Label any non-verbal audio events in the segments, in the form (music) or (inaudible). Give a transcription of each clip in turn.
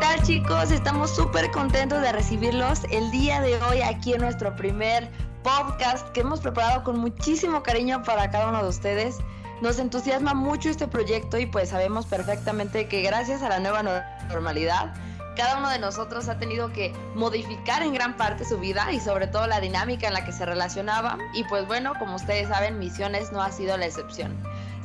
tal chicos? Estamos súper contentos de recibirlos el día de hoy aquí en nuestro primer podcast que hemos preparado con muchísimo cariño para cada uno de ustedes. Nos entusiasma mucho este proyecto y pues sabemos perfectamente que gracias a la nueva normalidad, cada uno de nosotros ha tenido que modificar en gran parte su vida y sobre todo la dinámica en la que se relacionaba. Y pues bueno, como ustedes saben, Misiones no ha sido la excepción.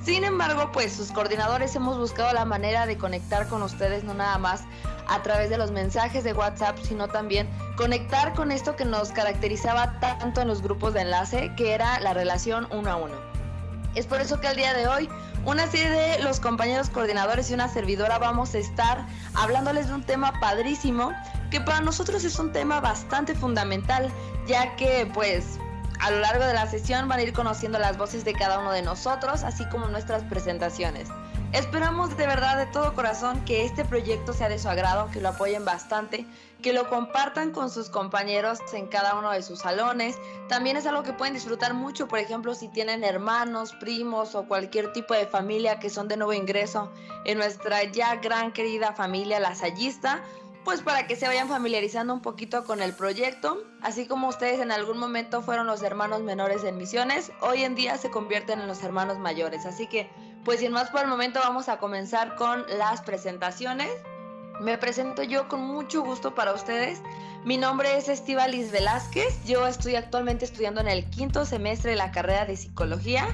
Sin embargo, pues sus coordinadores hemos buscado la manera de conectar con ustedes no nada más a través de los mensajes de WhatsApp, sino también conectar con esto que nos caracterizaba tanto en los grupos de enlace, que era la relación uno a uno. Es por eso que el día de hoy una serie de los compañeros coordinadores y una servidora vamos a estar hablándoles de un tema padrísimo que para nosotros es un tema bastante fundamental, ya que pues a lo largo de la sesión van a ir conociendo las voces de cada uno de nosotros, así como nuestras presentaciones. Esperamos de verdad de todo corazón que este proyecto sea de su agrado, que lo apoyen bastante, que lo compartan con sus compañeros en cada uno de sus salones. También es algo que pueden disfrutar mucho, por ejemplo, si tienen hermanos, primos o cualquier tipo de familia que son de nuevo ingreso en nuestra ya gran querida familia lasallista pues para que se vayan familiarizando un poquito con el proyecto, así como ustedes en algún momento fueron los hermanos menores en misiones, hoy en día se convierten en los hermanos mayores, así que pues sin más por el momento vamos a comenzar con las presentaciones. Me presento yo con mucho gusto para ustedes. Mi nombre es Estivalis Velázquez. Yo estoy actualmente estudiando en el quinto semestre de la carrera de psicología.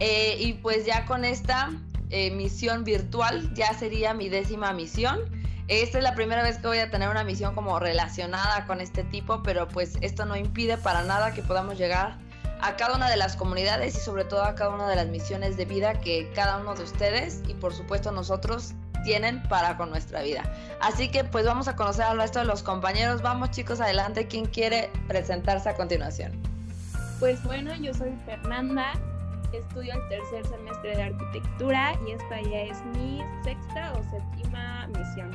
Eh, y pues ya con esta eh, misión virtual ya sería mi décima misión. Esta es la primera vez que voy a tener una misión como relacionada con este tipo, pero pues esto no impide para nada que podamos llegar a cada una de las comunidades y sobre todo a cada una de las misiones de vida que cada uno de ustedes y por supuesto nosotros tienen para con nuestra vida. Así que pues vamos a conocer al resto de los compañeros. Vamos chicos, adelante. ¿Quién quiere presentarse a continuación? Pues bueno, yo soy Fernanda, estudio el tercer semestre de arquitectura y esta ya es mi sexta o séptima misión.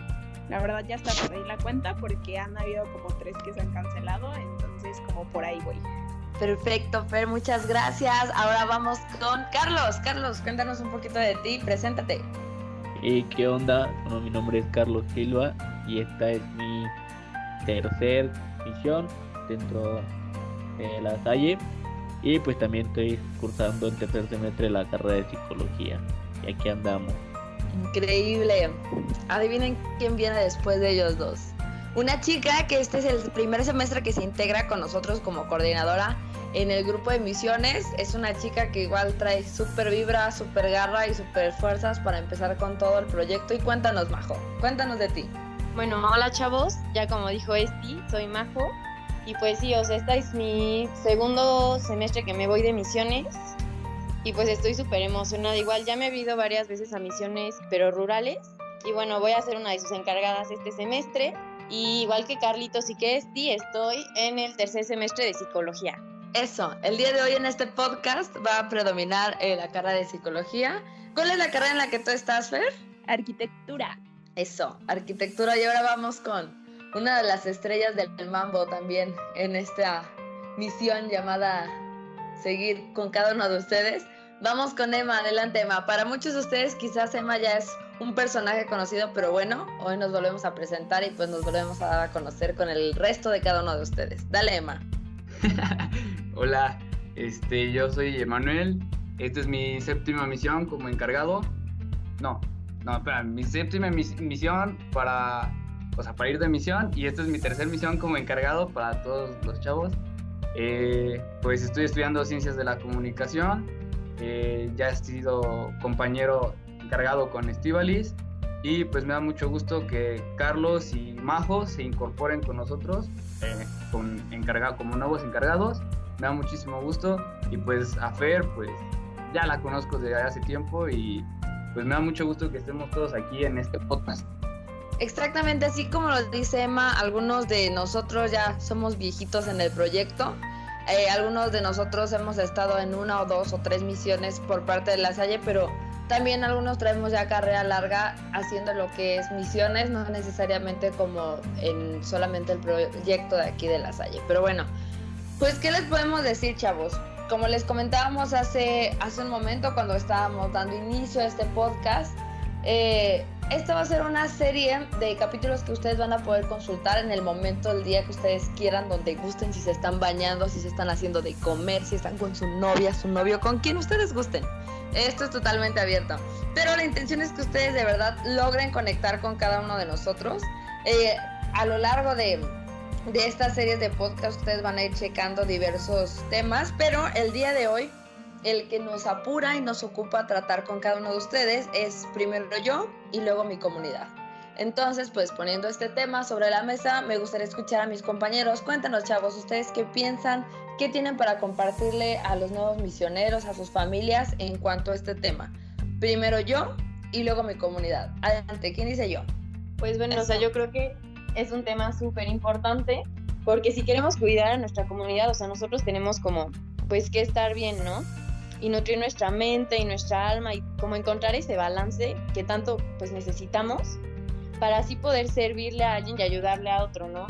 La verdad ya está por ahí la cuenta porque han habido como tres que se han cancelado, entonces como por ahí voy. Perfecto, Fer, muchas gracias. Ahora vamos con Carlos. Carlos, cuéntanos un poquito de ti, preséntate. Hey, ¿Qué onda? Bueno, mi nombre es Carlos Silva y esta es mi tercer misión dentro de la Salle y pues también estoy cursando en tercer semestre la carrera de psicología y aquí andamos. Increíble. Adivinen quién viene después de ellos dos. Una chica que este es el primer semestre que se integra con nosotros como coordinadora en el grupo de misiones. Es una chica que igual trae súper vibra, súper garra y súper fuerzas para empezar con todo el proyecto. Y cuéntanos, Majo, cuéntanos de ti. Bueno, hola chavos, ya como dijo Esti, soy Majo. Y pues sí, o sea, este es mi segundo semestre que me voy de misiones y pues estoy súper emocionada. Igual ya me he ido varias veces a misiones, pero rurales. Y bueno, voy a ser una de sus encargadas este semestre. Y igual que Carlitos y que Esti, estoy en el tercer semestre de psicología. Eso, el día de hoy en este podcast va a predominar eh, la carrera de psicología. ¿Cuál es la carrera en la que tú estás, Fer? Arquitectura. Eso, arquitectura. Y ahora vamos con una de las estrellas del mambo también en esta misión llamada seguir con cada uno de ustedes. Vamos con Emma, adelante Emma. Para muchos de ustedes quizás Emma ya es un personaje conocido, pero bueno, hoy nos volvemos a presentar y pues nos volvemos a dar a conocer con el resto de cada uno de ustedes. Dale Emma. (laughs) Hola, este, yo soy Emanuel. Esta es mi séptima misión como encargado. No, no, espera, mi séptima misión para, o sea, para ir de misión y esta es mi tercera misión como encargado para todos los chavos. Eh, pues estoy estudiando ciencias de la comunicación. Eh, ya he sido compañero encargado con Estivalis y pues me da mucho gusto que Carlos y Majo se incorporen con nosotros eh, con como nuevos encargados. Me da muchísimo gusto y pues a Fer pues ya la conozco desde hace tiempo y pues me da mucho gusto que estemos todos aquí en este podcast. Exactamente así como lo dice Emma, algunos de nosotros ya somos viejitos en el proyecto. Eh, algunos de nosotros hemos estado en una o dos o tres misiones por parte de la Salle, pero también algunos traemos ya carrera larga haciendo lo que es misiones, no necesariamente como en solamente el proyecto de aquí de la Salle. Pero bueno, pues ¿qué les podemos decir, chavos? Como les comentábamos hace, hace un momento cuando estábamos dando inicio a este podcast, Eh, esta va a ser una serie de capítulos que ustedes van a poder consultar en el momento del día que ustedes quieran, donde gusten, si se están bañando, si se están haciendo de comer, si están con su novia, su novio, con quien ustedes gusten. Esto es totalmente abierto. Pero la intención es que ustedes de verdad logren conectar con cada uno de nosotros. Eh, a lo largo de, de estas series de podcast ustedes van a ir checando diversos temas, pero el día de hoy el que nos apura y nos ocupa tratar con cada uno de ustedes es primero yo y luego mi comunidad. Entonces, pues poniendo este tema sobre la mesa, me gustaría escuchar a mis compañeros. Cuéntanos, chavos, ustedes qué piensan, qué tienen para compartirle a los nuevos misioneros, a sus familias en cuanto a este tema. Primero yo y luego mi comunidad. Adelante, ¿quién dice yo? Pues bueno, o sea, yo creo que es un tema súper importante porque si queremos cuidar a nuestra comunidad, o sea, nosotros tenemos como, pues que estar bien, ¿no? Y nutrir nuestra mente y nuestra alma y como encontrar ese balance que tanto pues necesitamos para así poder servirle a alguien y ayudarle a otro, ¿no?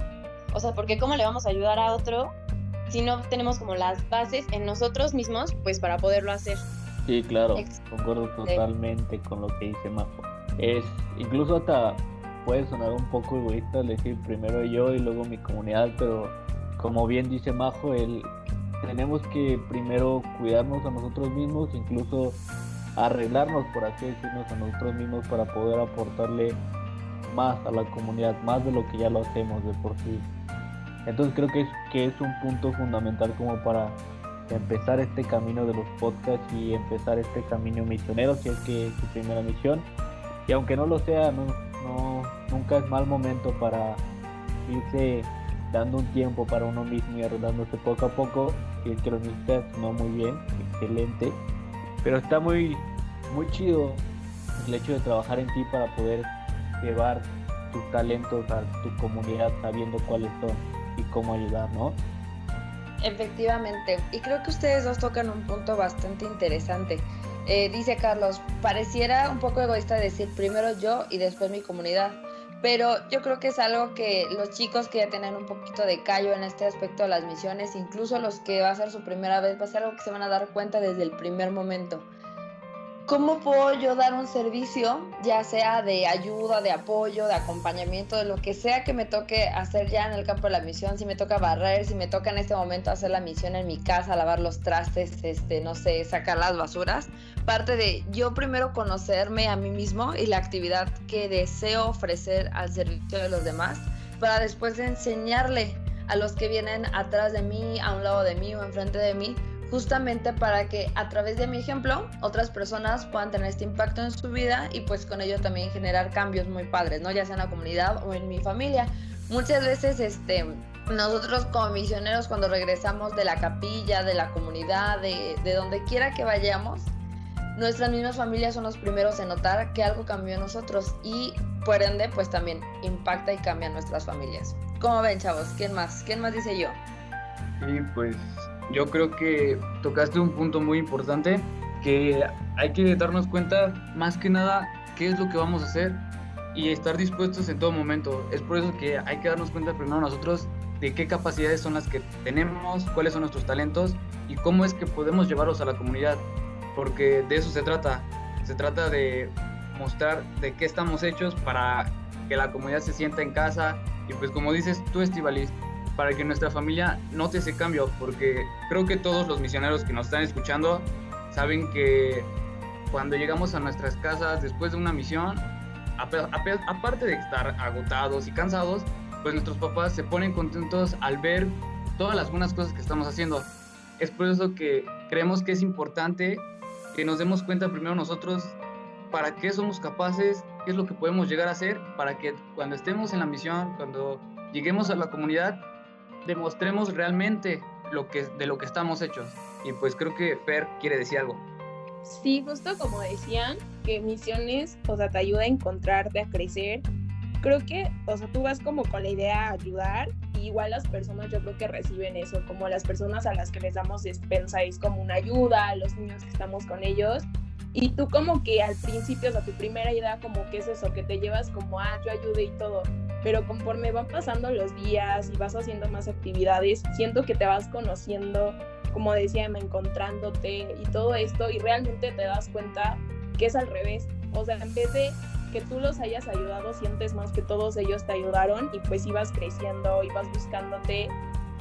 O sea, porque ¿cómo le vamos a ayudar a otro si no tenemos como las bases en nosotros mismos pues para poderlo hacer? Sí, claro, concuerdo totalmente con lo que dice Majo. Es, incluso hasta puede sonar un poco egoísta decir primero yo y luego mi comunidad, pero como bien dice Majo, el, tenemos que primero cuidarnos a nosotros mismos, incluso arreglarnos, por así decirnos, a nosotros mismos para poder aportarle más a la comunidad, más de lo que ya lo hacemos de por sí. Entonces creo que es, que es un punto fundamental como para empezar este camino de los podcasts y empezar este camino misionero, si es que es su primera misión. Y aunque no lo sea, no, nunca es mal momento para irse dando un tiempo para uno mismo y arreglándose poco a poco, que necesitas, no muy bien, excelente, pero está muy, muy chido el hecho de trabajar en ti para poder llevar tus talentos a tu comunidad sabiendo cuáles son y cómo ayudar, ¿no? Efectivamente, y creo que ustedes dos tocan un punto bastante interesante. Eh, dice Carlos, pareciera un poco egoísta decir primero yo y después mi comunidad, pero yo creo que es algo que los chicos que ya tienen un poquito de callo en este aspecto de las misiones, incluso los que va a ser su primera vez, va a ser algo que se van a dar cuenta desde el primer momento. ¿Cómo puedo yo dar un servicio, ya sea de ayuda, de apoyo, de acompañamiento, de lo que sea que me toque hacer ya en el campo de la misión? Si me toca barrer, si me toca en este momento hacer la misión en mi casa, lavar los trastes, este, no sé, sacar las basuras. Parte de yo primero conocerme a mí mismo y la actividad que deseo ofrecer al servicio de los demás, para después enseñarle a los que vienen atrás de mí, a un lado de mí o enfrente de mí, justamente para que a través de mi ejemplo otras personas puedan tener este impacto en su vida y pues con ello también generar cambios muy padres, ¿no? Ya sea en la comunidad o en mi familia. Muchas veces este, nosotros como misioneros cuando regresamos de la capilla, de la comunidad, de, de donde quiera que vayamos, nuestras mismas familias son los primeros en notar que algo cambió en nosotros y por ende pues también impacta y cambia nuestras familias. ¿Cómo ven chavos? ¿Quién más? ¿Quién más dice yo? Sí, pues yo creo que tocaste un punto muy importante que hay que darnos cuenta más que nada qué es lo que vamos a hacer y estar dispuestos en todo momento. Es por eso que hay que darnos cuenta primero nosotros de qué capacidades son las que tenemos, cuáles son nuestros talentos y cómo es que podemos llevarlos a la comunidad, porque de eso se trata. Se trata de mostrar de qué estamos hechos para que la comunidad se sienta en casa y pues como dices tú, Estivalis, para que nuestra familia note ese cambio, porque creo que todos los misioneros que nos están escuchando saben que cuando llegamos a nuestras casas después de una misión, aparte de estar agotados y cansados, pues nuestros papás se ponen contentos al ver todas las buenas cosas que estamos haciendo. Es por eso que creemos que es importante que nos demos cuenta primero nosotros para qué somos capaces, qué es lo que podemos llegar a hacer, para que cuando estemos en la misión, cuando lleguemos a la comunidad, demostremos realmente lo que, de lo que estamos hechos. Y pues creo que Fer quiere decir algo. Sí, justo como decían, que misiones, o sea, te ayuda a encontrarte, a crecer. Creo que, o sea, tú vas como con la idea de ayudar, y igual las personas yo creo que reciben eso, como las personas a las que les damos despensa es como una ayuda, a los niños que estamos con ellos, y tú como que al principio, o sea, tu primera idea como que es eso, que te llevas como, ah, yo ayude y todo, pero conforme van pasando los días y vas haciendo más actividades, siento que te vas conociendo, como decía, encontrándote y todo esto, y realmente te das cuenta que es al revés, O sea, en vez de que tú los hayas ayudado, sientes más que todos ellos te ayudaron y pues ibas creciendo, ibas buscándote.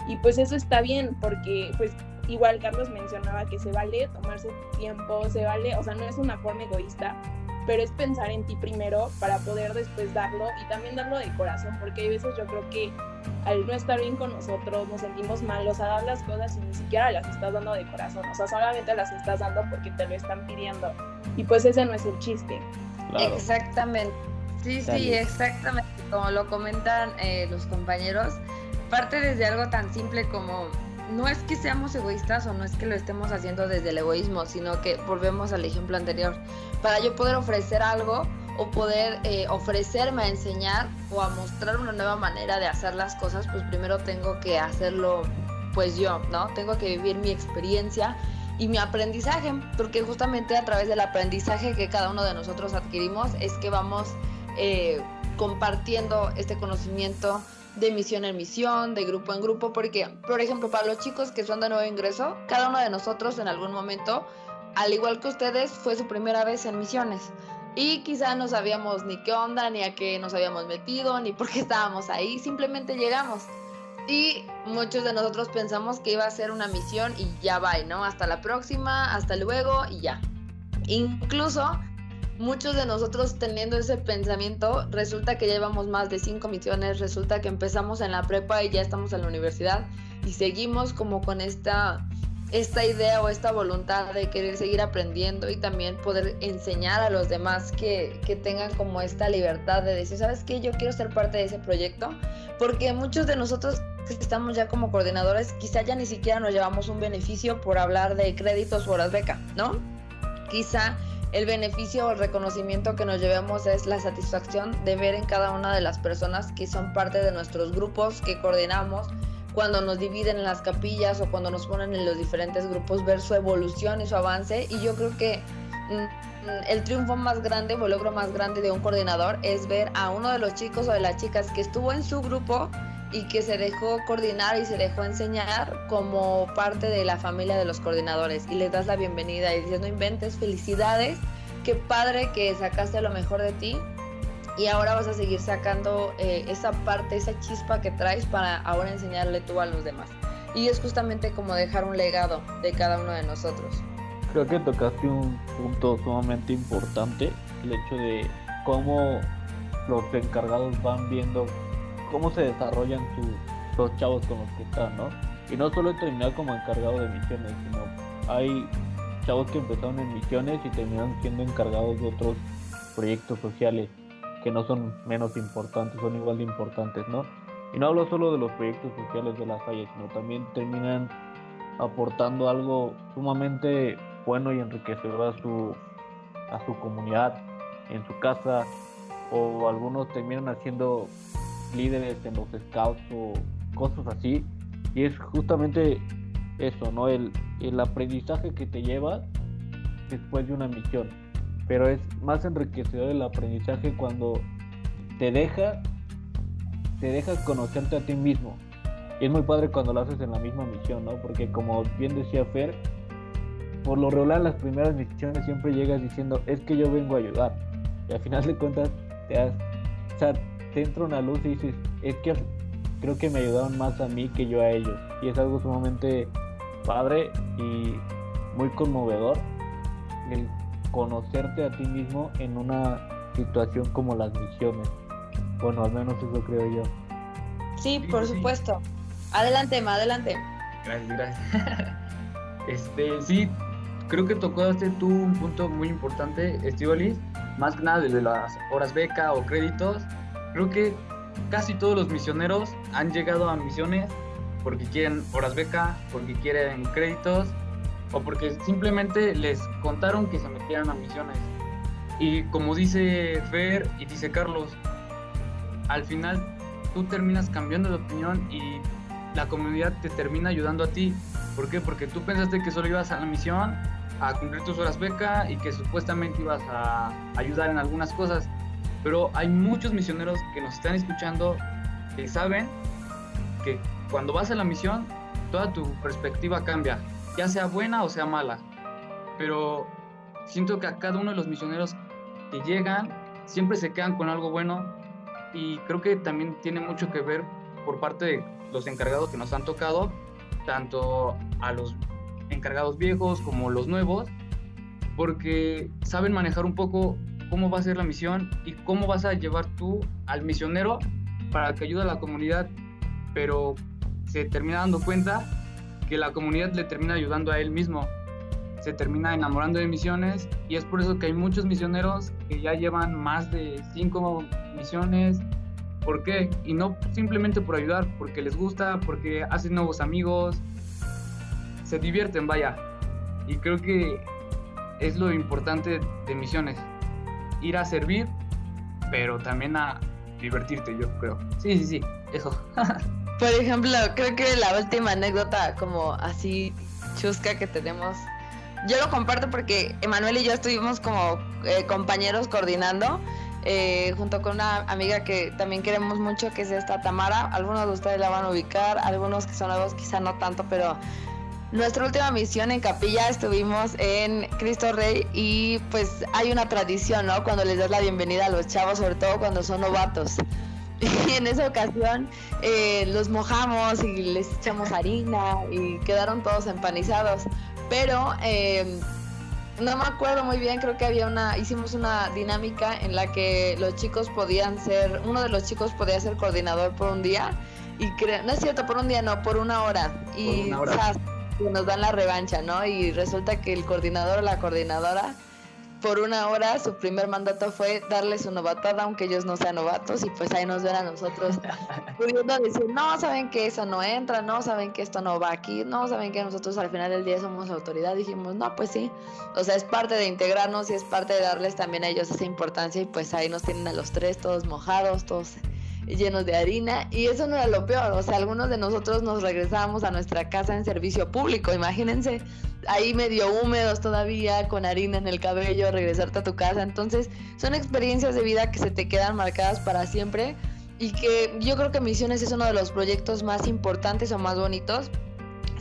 Y pues eso está bien porque pues igual Carlos mencionaba que se vale tomarse tiempo, se vale, o sea, no es una forma egoísta, pero es pensar en ti primero para poder después darlo y también darlo de corazón, porque hay veces yo creo que al no estar bien con nosotros nos sentimos mal, o sea, dar las cosas y ni siquiera las estás dando de corazón, o sea, solamente las estás dando porque te lo están pidiendo. Y pues ese no es el chiste. Exactamente, sí, sí, exactamente, como lo comentan eh, los compañeros, parte desde algo tan simple como no es que seamos egoístas o no es que lo estemos haciendo desde el egoísmo, sino que volvemos al ejemplo anterior. Para yo poder ofrecer algo o poder eh, ofrecerme a enseñar o a mostrar una nueva manera de hacer las cosas, pues primero tengo que hacerlo pues yo, ¿no? Tengo que vivir mi experiencia y mi aprendizaje, porque justamente a través del aprendizaje que cada uno de nosotros adquirimos es que vamos eh, compartiendo este conocimiento de misión en misión, de grupo en grupo, porque, por ejemplo, para los chicos que son de nuevo ingreso, cada uno de nosotros en algún momento, al igual que ustedes, fue su primera vez en misiones. Y quizá no sabíamos ni qué onda, ni a qué nos habíamos metido, ni por qué estábamos ahí, simplemente llegamos. Y muchos de nosotros pensamos que iba a ser una misión y ya va, ¿no? Hasta la próxima, hasta luego y ya. Incluso muchos de nosotros teniendo ese pensamiento, resulta que llevamos más de cinco misiones, resulta que empezamos en la prepa y ya estamos en la universidad y seguimos como con esta, esta idea o esta voluntad de querer seguir aprendiendo y también poder enseñar a los demás que, que tengan como esta libertad de decir, ¿sabes qué? Yo quiero ser parte de ese proyecto, porque muchos de nosotros que estamos ya como coordinadores, quizá ya ni siquiera nos llevamos un beneficio por hablar de créditos o horas beca, ¿no? Quizá el beneficio o el reconocimiento que nos llevemos es la satisfacción de ver en cada una de las personas que son parte de nuestros grupos que coordinamos, cuando nos dividen en las capillas o cuando nos ponen en los diferentes grupos, ver su evolución y su avance. Y yo creo que mm, el triunfo más grande o el logro más grande de un coordinador es ver a uno de los chicos o de las chicas que estuvo en su grupo y que se dejó coordinar y se dejó enseñar como parte de la familia de los coordinadores y les das la bienvenida y dices, no inventes, felicidades, qué padre que sacaste lo mejor de ti y ahora vas a seguir sacando eh, esa parte, esa chispa que traes para ahora enseñarle tú a los demás. Y es justamente como dejar un legado de cada uno de nosotros. Creo que tocaste un punto sumamente importante, el hecho de cómo los encargados van viendo cómo se desarrollan los chavos con los que están, ¿no? Y no solo terminar como encargado de misiones, sino hay chavos que empezaron en misiones y terminan siendo encargados de otros proyectos sociales que no son menos importantes, son igual de importantes, ¿no? Y no hablo solo de los proyectos sociales de las calles, sino también terminan aportando algo sumamente bueno y enriquecedor a su, a su comunidad, en su casa, o algunos terminan haciendo líderes en los scouts o cosas así. Y es justamente eso, ¿no? El, el aprendizaje que te llevas después de una misión. Pero es más enriquecedor el aprendizaje cuando te deja, te dejas conocerte a ti mismo. Y es muy padre cuando lo haces en la misma misión, ¿no? Porque como bien decía Fer, por lo regular las primeras misiones siempre llegas diciendo, es que yo vengo a ayudar. Y al final de cuentas te has, te entra una luz y dices, es que creo que me ayudaron más a mí que yo a ellos. Y es algo sumamente padre y muy conmovedor el conocerte a ti mismo en una situación como las misiones. Bueno, al menos eso creo yo. Sí, por supuesto. Adelante, Ma, adelante. Gracias, gracias. (laughs) este, sí, creo que tocaste tú un punto muy importante, Estivalis, más que nada de las horas beca o créditos Creo que casi todos los misioneros han llegado a misiones porque quieren horas beca, porque quieren créditos o porque simplemente les contaron que se metieran a misiones. Y como dice Fer y dice Carlos, al final tú terminas cambiando de opinión y la comunidad te termina ayudando a ti. ¿Por qué? Porque tú pensaste que solo ibas a la misión a cumplir tus horas beca y que supuestamente ibas a ayudar en algunas cosas. Pero hay muchos misioneros que nos están escuchando que saben que cuando vas a la misión, toda tu perspectiva cambia, ya sea buena o sea mala. Pero siento que a cada uno de los misioneros que llegan, siempre se quedan con algo bueno y creo que también tiene mucho que ver por parte de los encargados que nos han tocado, tanto a los encargados viejos como los nuevos, porque saben manejar un poco cómo va a ser la misión y cómo vas a llevar tú al misionero para que ayude a la comunidad, pero se termina dando cuenta que la comunidad le termina ayudando a él mismo, se termina enamorando de misiones y es por eso que hay muchos misioneros que ya llevan más de cinco misiones. ¿Por qué? Y no simplemente por ayudar, porque les gusta, porque hacen nuevos amigos, se divierten, vaya. Y creo que es lo importante de misiones. Ir a servir, pero también a divertirte, yo creo. Sí, sí, sí, eso. (laughs) Por ejemplo, creo que la última anécdota como así chusca que tenemos, yo lo comparto porque Emanuel y yo estuvimos como eh, compañeros coordinando. Eh, junto con una amiga que también queremos mucho, que es esta Tamara. Algunos de ustedes la van a ubicar, algunos que son nuevos quizá no tanto, pero nuestra última misión en Capilla estuvimos en Cristo Rey y pues hay una tradición, ¿no? Cuando les das la bienvenida a los chavos, sobre todo cuando son novatos. (laughs) Y en esa ocasión eh, los mojamos y les echamos harina y quedaron todos empanizados. Pero eh, no me acuerdo muy bien, creo que había una, hicimos una dinámica en la que los chicos podían ser, uno de los chicos podía ser coordinador por un día y no es cierto, por un día no, por una hora. Y una hora nos dan la revancha, ¿no? Y resulta que el coordinador o la coordinadora, por una hora, su primer mandato fue darle su novatada, aunque ellos no sean novatos, y pues ahí nos ven a nosotros (laughs) pudiendo decir, no, saben que eso no entra, no, saben que esto no va aquí, no, saben que nosotros al final del día somos autoridad. Dijimos, no, pues sí, o sea, es parte de integrarnos y es parte de darles también a ellos esa importancia, y pues ahí nos tienen a los tres, todos mojados, todos llenos de harina y eso no era lo peor, o sea, algunos de nosotros nos regresábamos a nuestra casa en servicio público, imagínense, ahí medio húmedos todavía, con harina en el cabello, regresarte a tu casa, entonces son experiencias de vida que se te quedan marcadas para siempre y que yo creo que Misiones es uno de los proyectos más importantes o más bonitos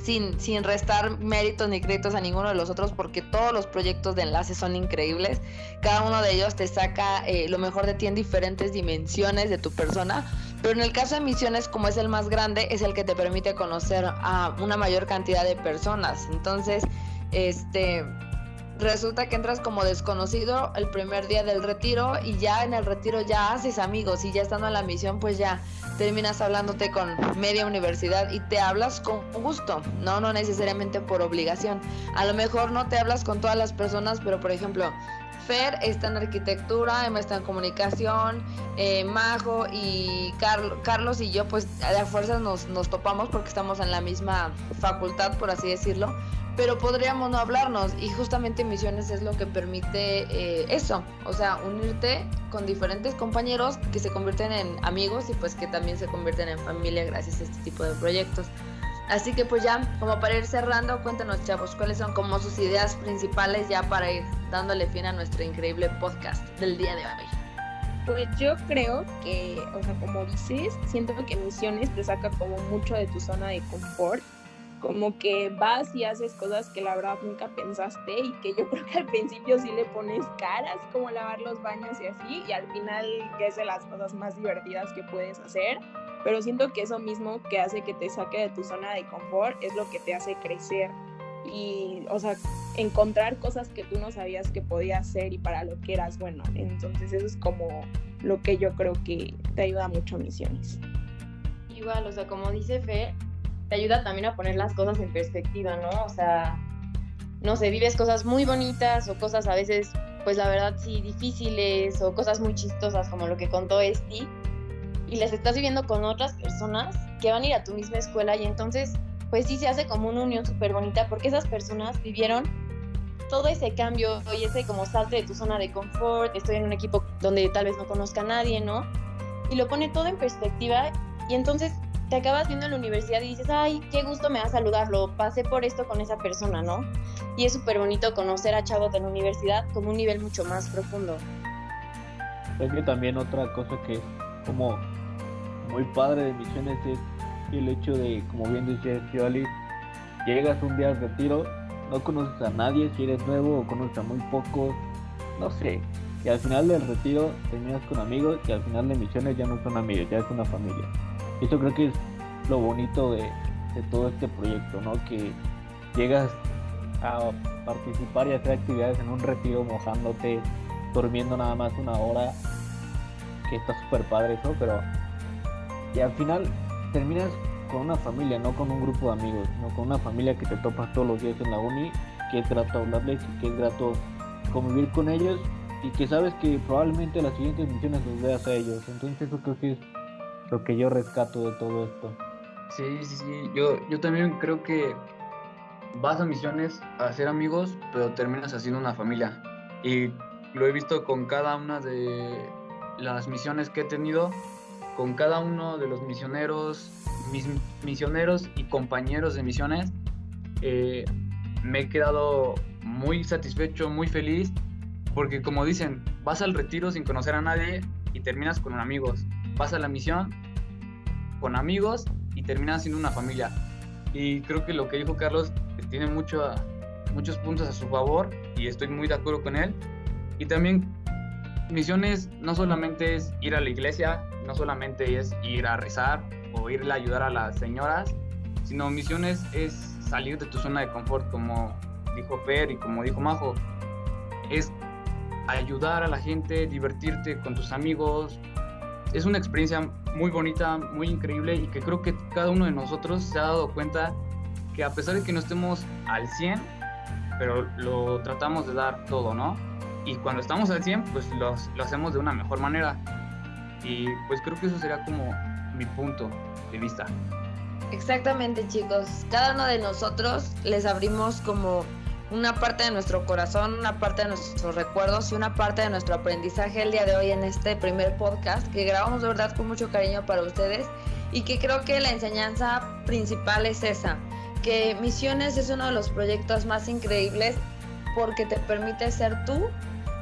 sin, sin restar méritos ni créditos a ninguno de los otros, porque todos los proyectos de enlace son increíbles. Cada uno de ellos te saca eh, lo mejor de ti en diferentes dimensiones de tu persona. Pero en el caso de misiones, como es el más grande, es el que te permite conocer a una mayor cantidad de personas. Entonces, este resulta que entras como desconocido el primer día del retiro y ya en el retiro ya haces amigos y ya estando en la misión pues ya terminas hablándote con media universidad y te hablas con gusto, no no necesariamente por obligación. A lo mejor no te hablas con todas las personas, pero por ejemplo, Fer está en arquitectura, Emma está en comunicación, eh, Majo y Carlos y yo pues a fuerzas nos, nos topamos porque estamos en la misma facultad, por así decirlo pero podríamos no hablarnos y justamente Misiones es lo que permite eh, eso, o sea, unirte con diferentes compañeros que se convierten en amigos y pues que también se convierten en familia gracias a este tipo de proyectos. Así que pues ya, como para ir cerrando, cuéntanos chavos, cuáles son como sus ideas principales ya para ir dándole fin a nuestro increíble podcast del día de hoy. Pues yo creo que, o sea, como dices, siento que Misiones te saca como mucho de tu zona de confort como que vas y haces cosas que la verdad nunca pensaste y que yo (laughs) creo que al principio sí le pones caras, como lavar los baños y así, y al final que es de las cosas más divertidas que puedes hacer, pero siento que eso mismo que hace que te saque de tu zona de confort es lo que te hace crecer y, o sea, encontrar cosas que tú no sabías que podías hacer y para lo que eras bueno. Entonces eso es como lo que yo creo que te ayuda mucho a misiones. Igual, o sea, como dice Fe, te ayuda también a poner las cosas en perspectiva, ¿no? O sea, no sé, vives cosas muy bonitas o cosas a veces, pues la verdad sí, difíciles o cosas muy chistosas como lo que contó Esti y las estás viviendo con otras personas que van a ir a tu misma escuela y entonces, pues sí se hace como una unión súper bonita porque esas personas vivieron todo ese cambio y ese como salte de tu zona de confort, estoy en un equipo donde tal vez no conozca a nadie, ¿no? Y lo pone todo en perspectiva y entonces te acabas viendo en la universidad y dices, ay, qué gusto me da saludarlo, pasé por esto con esa persona, ¿no? Y es súper bonito conocer a chavos de la universidad como un nivel mucho más profundo. Creo que también otra cosa que es como muy padre de misiones es el hecho de, como bien dice Alice, llegas un día al retiro, no conoces a nadie, si eres nuevo o conoces a muy pocos, no sé, y al final del retiro terminas con amigos y al final de misiones ya no son amigos, ya es una familia. Y eso creo que es lo bonito de, de todo este proyecto, ¿no? Que llegas a participar y hacer actividades en un retiro mojándote, durmiendo nada más una hora, que está súper padre eso, pero y al final terminas con una familia, no con un grupo de amigos, sino con una familia que te topas todos los días en la uni, que es grato hablarles y que es grato convivir con ellos y que sabes que probablemente las siguientes misiones los veas a ellos. Entonces eso creo que es lo que yo rescato de todo esto. Sí, sí, sí. Yo, yo también creo que vas a misiones a hacer amigos, pero terminas haciendo una familia. Y lo he visto con cada una de las misiones que he tenido, con cada uno de los misioneros, mis misioneros y compañeros de misiones. Eh, me he quedado muy satisfecho, muy feliz, porque como dicen, vas al retiro sin conocer a nadie y terminas con amigos. Vas a la misión con amigos y terminas siendo una familia. Y creo que lo que dijo Carlos tiene mucho, muchos puntos a su favor y estoy muy de acuerdo con él. Y también misiones no solamente es ir a la iglesia, no solamente es ir a rezar o irle a ayudar a las señoras, sino misiones es salir de tu zona de confort, como dijo Fer y como dijo Majo. Es ayudar a la gente, divertirte con tus amigos. Es una experiencia muy bonita, muy increíble y que creo que cada uno de nosotros se ha dado cuenta que a pesar de que no estemos al 100, pero lo tratamos de dar todo, ¿no? Y cuando estamos al 100, pues lo, lo hacemos de una mejor manera. Y pues creo que eso sería como mi punto de vista. Exactamente chicos, cada uno de nosotros les abrimos como una parte de nuestro corazón, una parte de nuestros recuerdos y una parte de nuestro aprendizaje el día de hoy en este primer podcast que grabamos de verdad con mucho cariño para ustedes y que creo que la enseñanza principal es esa, que Misiones es uno de los proyectos más increíbles porque te permite ser tú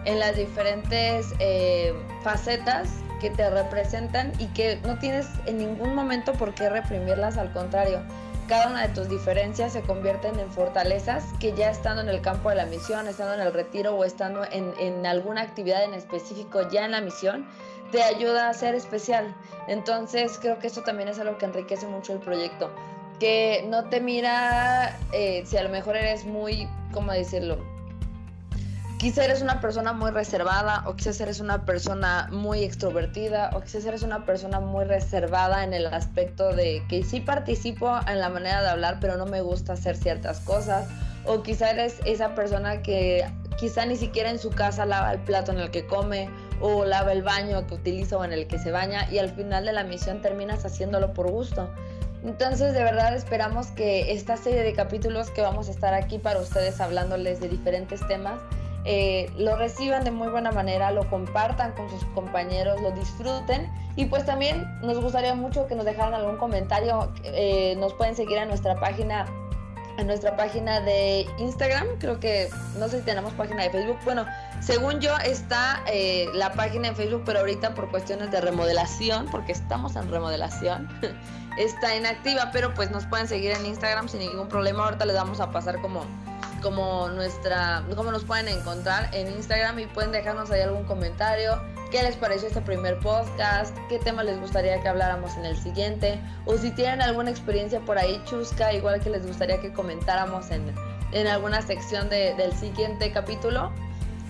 en las diferentes eh, facetas que te representan y que no tienes en ningún momento por qué reprimirlas, al contrario, cada una de tus diferencias se convierten en fortalezas que ya estando en el campo de la misión, estando en el retiro o estando en, en alguna actividad en específico ya en la misión, te ayuda a ser especial. Entonces creo que eso también es algo que enriquece mucho el proyecto que no te mira eh, si a lo mejor eres muy, ¿cómo decirlo? Quizá eres una persona muy reservada o quizás eres una persona muy extrovertida o quizás eres una persona muy reservada en el aspecto de que sí participo en la manera de hablar pero no me gusta hacer ciertas cosas o quizá eres esa persona que quizá ni siquiera en su casa lava el plato en el que come o lava el baño que utiliza o en el que se baña y al final de la misión terminas haciéndolo por gusto. Entonces, de verdad esperamos que esta serie de capítulos que vamos a estar aquí para ustedes hablándoles de diferentes temas, eh, lo reciban de muy buena manera, lo compartan con sus compañeros, lo disfruten y pues también nos gustaría mucho que nos dejaran algún comentario. Eh, nos pueden seguir a nuestra página en nuestra página de Instagram, creo que no sé si tenemos página de Facebook. Bueno, según yo está eh, la página en Facebook, pero ahorita por cuestiones de remodelación, porque estamos en remodelación, (laughs) está inactiva, pero pues nos pueden seguir en Instagram sin ningún problema. Ahorita les vamos a pasar como como nuestra, cómo nos pueden encontrar en Instagram y pueden dejarnos ahí algún comentario, qué les pareció este primer podcast, qué tema les gustaría que habláramos en el siguiente, o si tienen alguna experiencia por ahí chusca, igual que les gustaría que comentáramos en, en alguna sección de, del siguiente capítulo.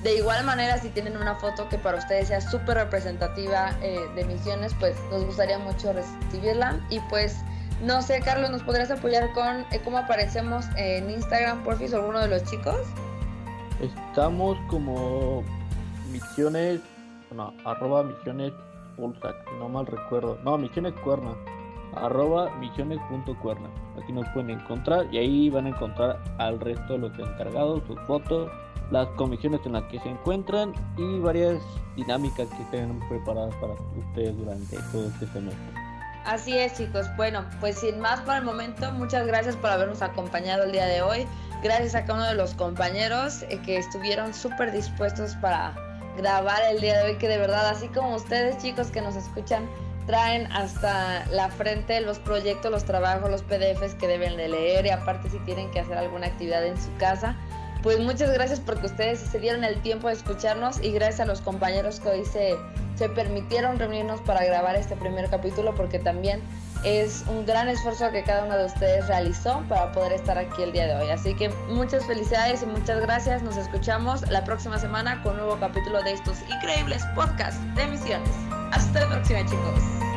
De igual manera, si tienen una foto que para ustedes sea súper representativa eh, de misiones, pues nos gustaría mucho recibirla. Y pues, no sé, Carlos, ¿nos podrías apoyar con eh, cómo aparecemos en Instagram, por fin, alguno de los chicos? Estamos como misiones, no, arroba misiones pulsac, no mal recuerdo. No, misiones cuerna, arroba misiones.cuerna. Aquí nos pueden encontrar y ahí van a encontrar al resto de los encargados, sus fotos las comisiones en las que se encuentran y varias dinámicas que tenemos preparadas para ustedes durante todo este semestre. Así es chicos, bueno, pues sin más por el momento, muchas gracias por habernos acompañado el día de hoy, gracias a cada uno de los compañeros eh, que estuvieron súper dispuestos para grabar el día de hoy, que de verdad, así como ustedes chicos que nos escuchan, traen hasta la frente los proyectos, los trabajos, los PDFs que deben de leer y aparte si tienen que hacer alguna actividad en su casa, pues muchas gracias porque ustedes se dieron el tiempo de escucharnos y gracias a los compañeros que hoy se, se permitieron reunirnos para grabar este primer capítulo porque también es un gran esfuerzo que cada uno de ustedes realizó para poder estar aquí el día de hoy. Así que muchas felicidades y muchas gracias. Nos escuchamos la próxima semana con un nuevo capítulo de estos increíbles podcasts de emisiones. Hasta la próxima chicos.